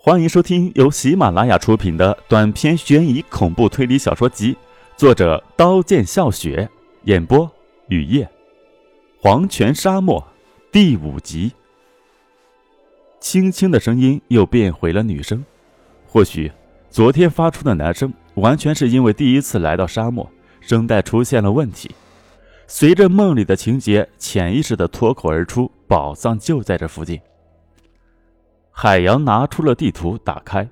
欢迎收听由喜马拉雅出品的短篇悬疑恐怖推理小说集，作者刀剑笑雪，演播雨夜，黄泉沙漠第五集。轻轻的声音又变回了女声，或许昨天发出的男声完全是因为第一次来到沙漠，声带出现了问题。随着梦里的情节，潜意识的脱口而出：“宝藏就在这附近。”海洋拿出了地图，打开。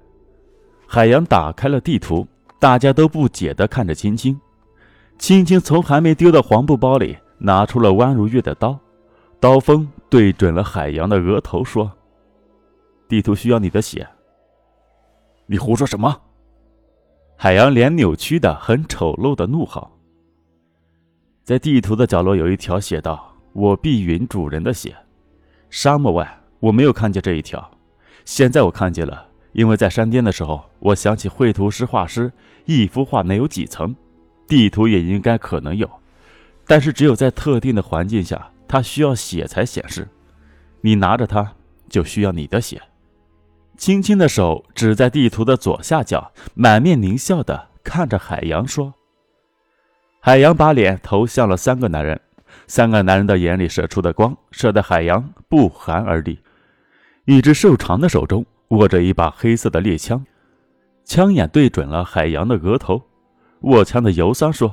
海洋打开了地图，大家都不解地看着青青。青青从还没丢的黄布包里拿出了弯如月的刀，刀锋对准了海洋的额头，说：“地图需要你的血。”你胡说什么？海洋脸扭曲的很丑陋的怒吼。在地图的角落有一条写道：“我必允主人的血。”沙漠外，我没有看见这一条。现在我看见了，因为在山巅的时候，我想起绘图师画师一幅画能有几层，地图也应该可能有，但是只有在特定的环境下，它需要血才显示。你拿着它，就需要你的血。轻轻的手指在地图的左下角，满面狞笑的看着海洋说：“海洋把脸投向了三个男人，三个男人的眼里射出的光，射得海洋不寒而栗。”一只瘦长的手中握着一把黑色的猎枪，枪眼对准了海洋的额头。握枪的尤桑说：“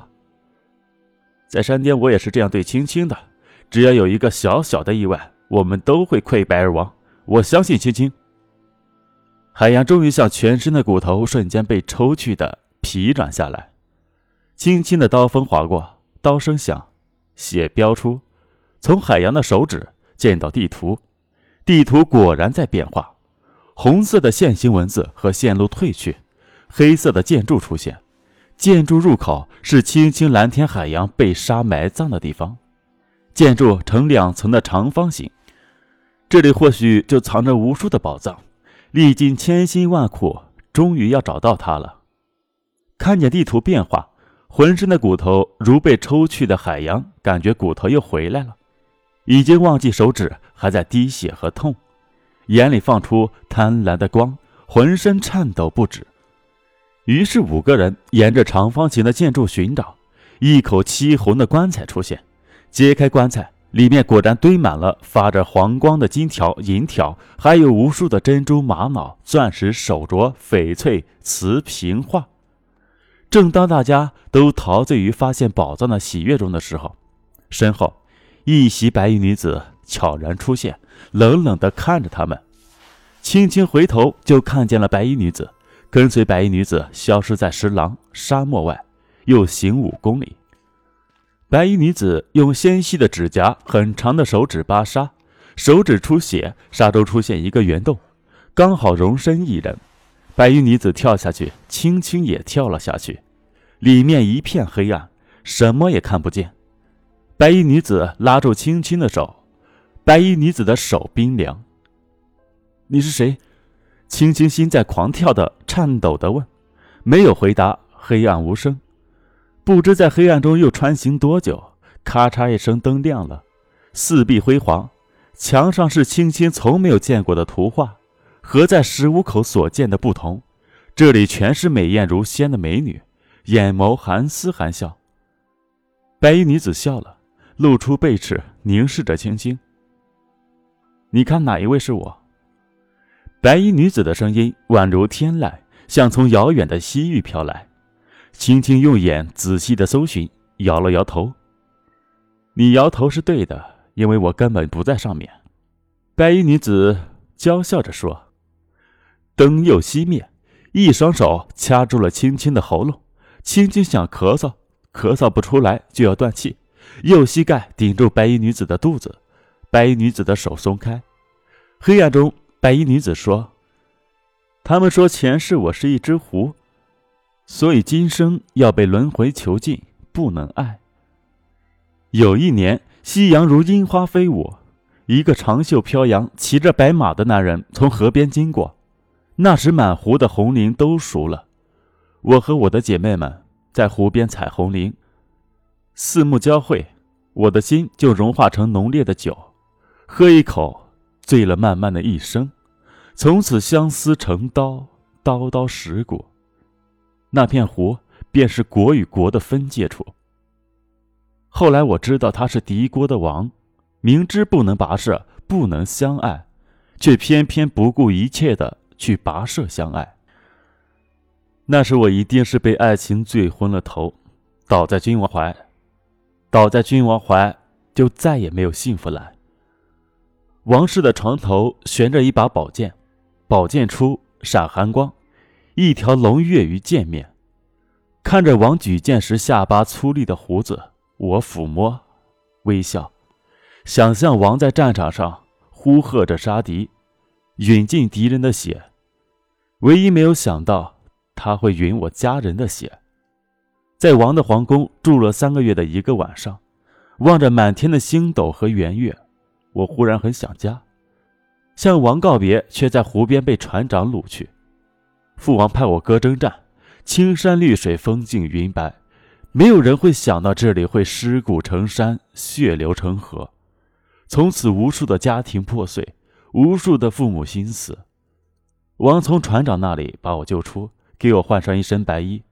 在山巅，我也是这样对青青的。只要有一个小小的意外，我们都会溃败而亡。我相信青青。”海洋终于像全身的骨头瞬间被抽去的疲软下来，轻轻的刀锋划过，刀声响，血飙出，从海洋的手指见到地图。地图果然在变化，红色的线形文字和线路褪去，黑色的建筑出现。建筑入口是青青蓝天海洋被沙埋葬的地方，建筑呈两层的长方形。这里或许就藏着无数的宝藏，历经千辛万苦，终于要找到它了。看见地图变化，浑身的骨头如被抽去的海洋，感觉骨头又回来了。已经忘记手指还在滴血和痛，眼里放出贪婪的光，浑身颤抖不止。于是五个人沿着长方形的建筑寻找，一口漆红的棺材出现。揭开棺材，里面果然堆满了发着黄光的金条、银条，还有无数的珍珠、玛瑙、钻石、手镯、翡翠、瓷瓶画。正当大家都陶醉于发现宝藏的喜悦中的时候，身后。一袭白衣女子悄然出现，冷冷地看着他们。轻轻回头，就看见了白衣女子，跟随白衣女子消失在石廊沙漠外，又行五公里。白衣女子用纤细的指甲、很长的手指扒沙，手指出血，沙洲出现一个圆洞，刚好容身一人。白衣女子跳下去，轻轻也跳了下去，里面一片黑暗，什么也看不见。白衣女子拉住青青的手，白衣女子的手冰凉。你是谁？青青心在狂跳的颤抖的问。没有回答，黑暗无声。不知在黑暗中又穿行多久，咔嚓一声，灯亮了，四壁辉煌，墙上是青青从没有见过的图画，和在十五口所见的不同。这里全是美艳如仙的美女，眼眸含丝含笑。白衣女子笑了。露出背齿，凝视着青青。你看哪一位是我？白衣女子的声音宛如天籁，像从遥远的西域飘来。青青用眼仔细的搜寻，摇了摇头。你摇头是对的，因为我根本不在上面。白衣女子娇笑着说。灯又熄灭，一双手掐住了青青的喉咙。青青想咳嗽，咳嗽不出来就要断气。右膝盖顶住白衣女子的肚子，白衣女子的手松开。黑暗中，白衣女子说：“他们说前世我是一只狐，所以今生要被轮回囚禁，不能爱。”有一年，夕阳如樱花飞舞，一个长袖飘扬、骑着白马的男人从河边经过。那时，满湖的红菱都熟了。我和我的姐妹们在湖边采红菱。四目交汇，我的心就融化成浓烈的酒，喝一口，醉了漫漫的一生。从此相思成刀，刀刀蚀骨。那片湖便是国与国的分界处。后来我知道他是敌国的王，明知不能跋涉，不能相爱，却偏偏不顾一切的去跋涉相爱。那时我一定是被爱情醉昏了头，倒在君王怀，倒在君王怀，就再也没有幸福来。王氏的床头悬着一把宝剑，宝剑出闪寒光，一条龙跃于剑面。看着王举剑时下巴粗粝的胡子。我抚摸，微笑，想象王在战场上呼喝着杀敌，吮尽敌人的血。唯一没有想到，他会吮我家人的血。在王的皇宫住了三个月的一个晚上，望着满天的星斗和圆月，我忽然很想家。向王告别，却在湖边被船长掳去。父王派我哥征战，青山绿水，风静云白。没有人会想到这里会尸骨成山，血流成河，从此无数的家庭破碎，无数的父母心死。王从船长那里把我救出，给我换上一身白衣，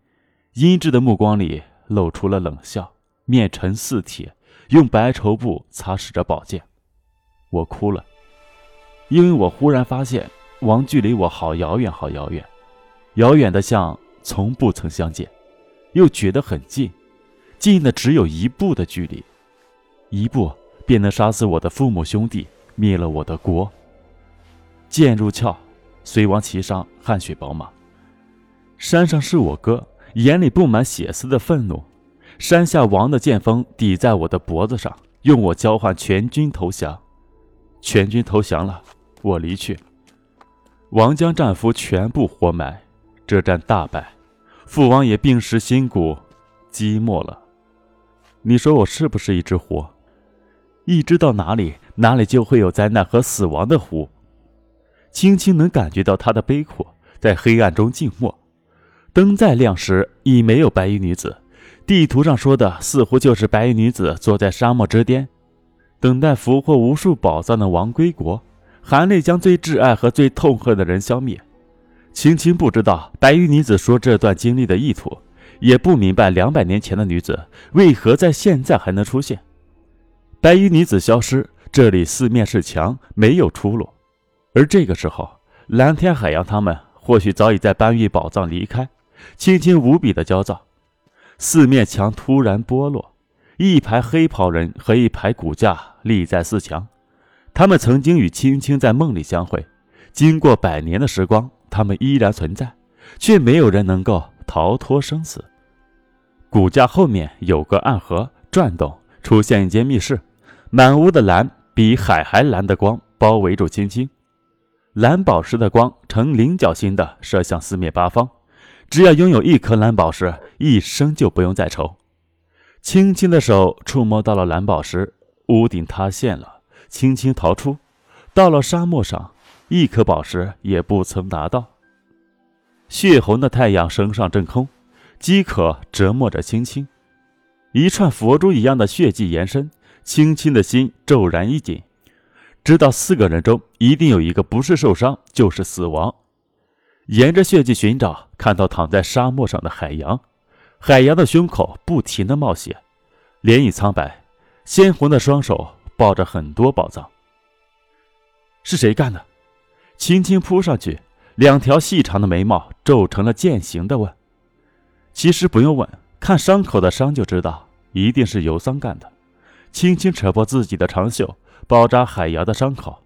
阴鸷的目光里露出了冷笑，面沉似铁，用白绸布擦拭着宝剑。我哭了，因为我忽然发现王距离我好遥远，好遥远，遥远的像从不曾相见。又觉得很近，近的只有一步的距离，一步便能杀死我的父母兄弟，灭了我的国。剑入鞘，随王骑上汗血宝马。山上是我哥，眼里布满血丝的愤怒。山下王的剑锋抵在我的脖子上，用我交换全军投降。全军投降了，我离去。王将战俘全部活埋，这战大败。父王也病蚀心骨，寂寞了。你说我是不是一只狐？一只到哪里，哪里就会有灾难和死亡的狐。轻轻能感觉到他的悲苦，在黑暗中静默。灯再亮时，已没有白衣女子。地图上说的，似乎就是白衣女子坐在沙漠之巅，等待俘获无数宝藏的王归国，含泪将最挚爱和最痛恨的人消灭。青青不知道白衣女子说这段经历的意图，也不明白两百年前的女子为何在现在还能出现。白衣女子消失，这里四面是墙，没有出路。而这个时候，蓝天、海洋他们或许早已在搬运宝藏离开。青青无比的焦躁，四面墙突然剥落，一排黑袍人和一排骨架立在四墙。他们曾经与青青在梦里相会，经过百年的时光。他们依然存在，却没有人能够逃脱生死。骨架后面有个暗河转动，出现一间密室，满屋的蓝比海还蓝的光包围住青青，蓝宝石的光呈菱角形的射向四面八方。只要拥有一颗蓝宝石，一生就不用再愁。青青的手触摸到了蓝宝石，屋顶塌陷了，轻轻逃出，到了沙漠上。一颗宝石也不曾拿到。血红的太阳升上正空，饥渴折磨着青青。一串佛珠一样的血迹延伸，青青的心骤然一紧，知道四个人中一定有一个不是受伤就是死亡。沿着血迹寻找，看到躺在沙漠上的海洋，海洋的胸口不停的冒血，脸已苍白，鲜红的双手抱着很多宝藏。是谁干的？轻轻扑上去，两条细长的眉毛皱成了剑形的问：“其实不用问，看伤口的伤就知道，一定是尤桑干的。”轻轻扯破自己的长袖，包扎海洋的伤口。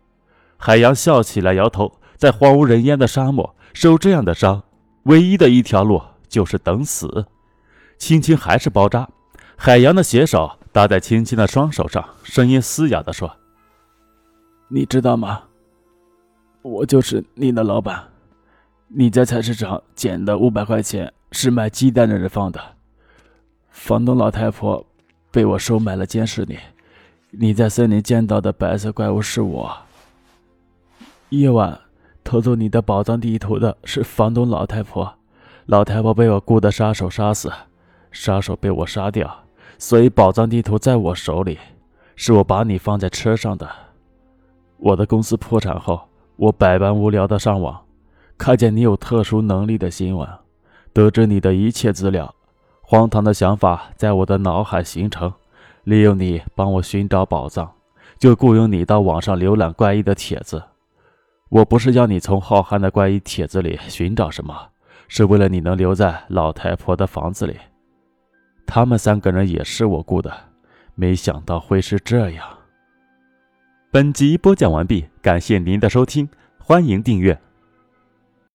海洋笑起来，摇头：“在荒无人烟的沙漠受这样的伤，唯一的一条路就是等死。”青青还是包扎。海洋的血手搭在青青的双手上，声音嘶哑地说：“你知道吗？”我就是你的老板，你在菜市场捡的五百块钱是卖鸡蛋的人放的。房东老太婆被我收买了，监视你。你在森林见到的白色怪物是我。夜晚偷走你的宝藏地图的是房东老太婆，老太婆被我雇的杀手杀死，杀手被我杀掉，所以宝藏地图在我手里，是我把你放在车上的。我的公司破产后。我百般无聊的上网，看见你有特殊能力的新闻，得知你的一切资料，荒唐的想法在我的脑海形成，利用你帮我寻找宝藏，就雇佣你到网上浏览怪异的帖子。我不是要你从浩瀚的怪异帖子里寻找什么，是为了你能留在老太婆的房子里。他们三个人也是我雇的，没想到会是这样。本集播讲完毕，感谢您的收听，欢迎订阅。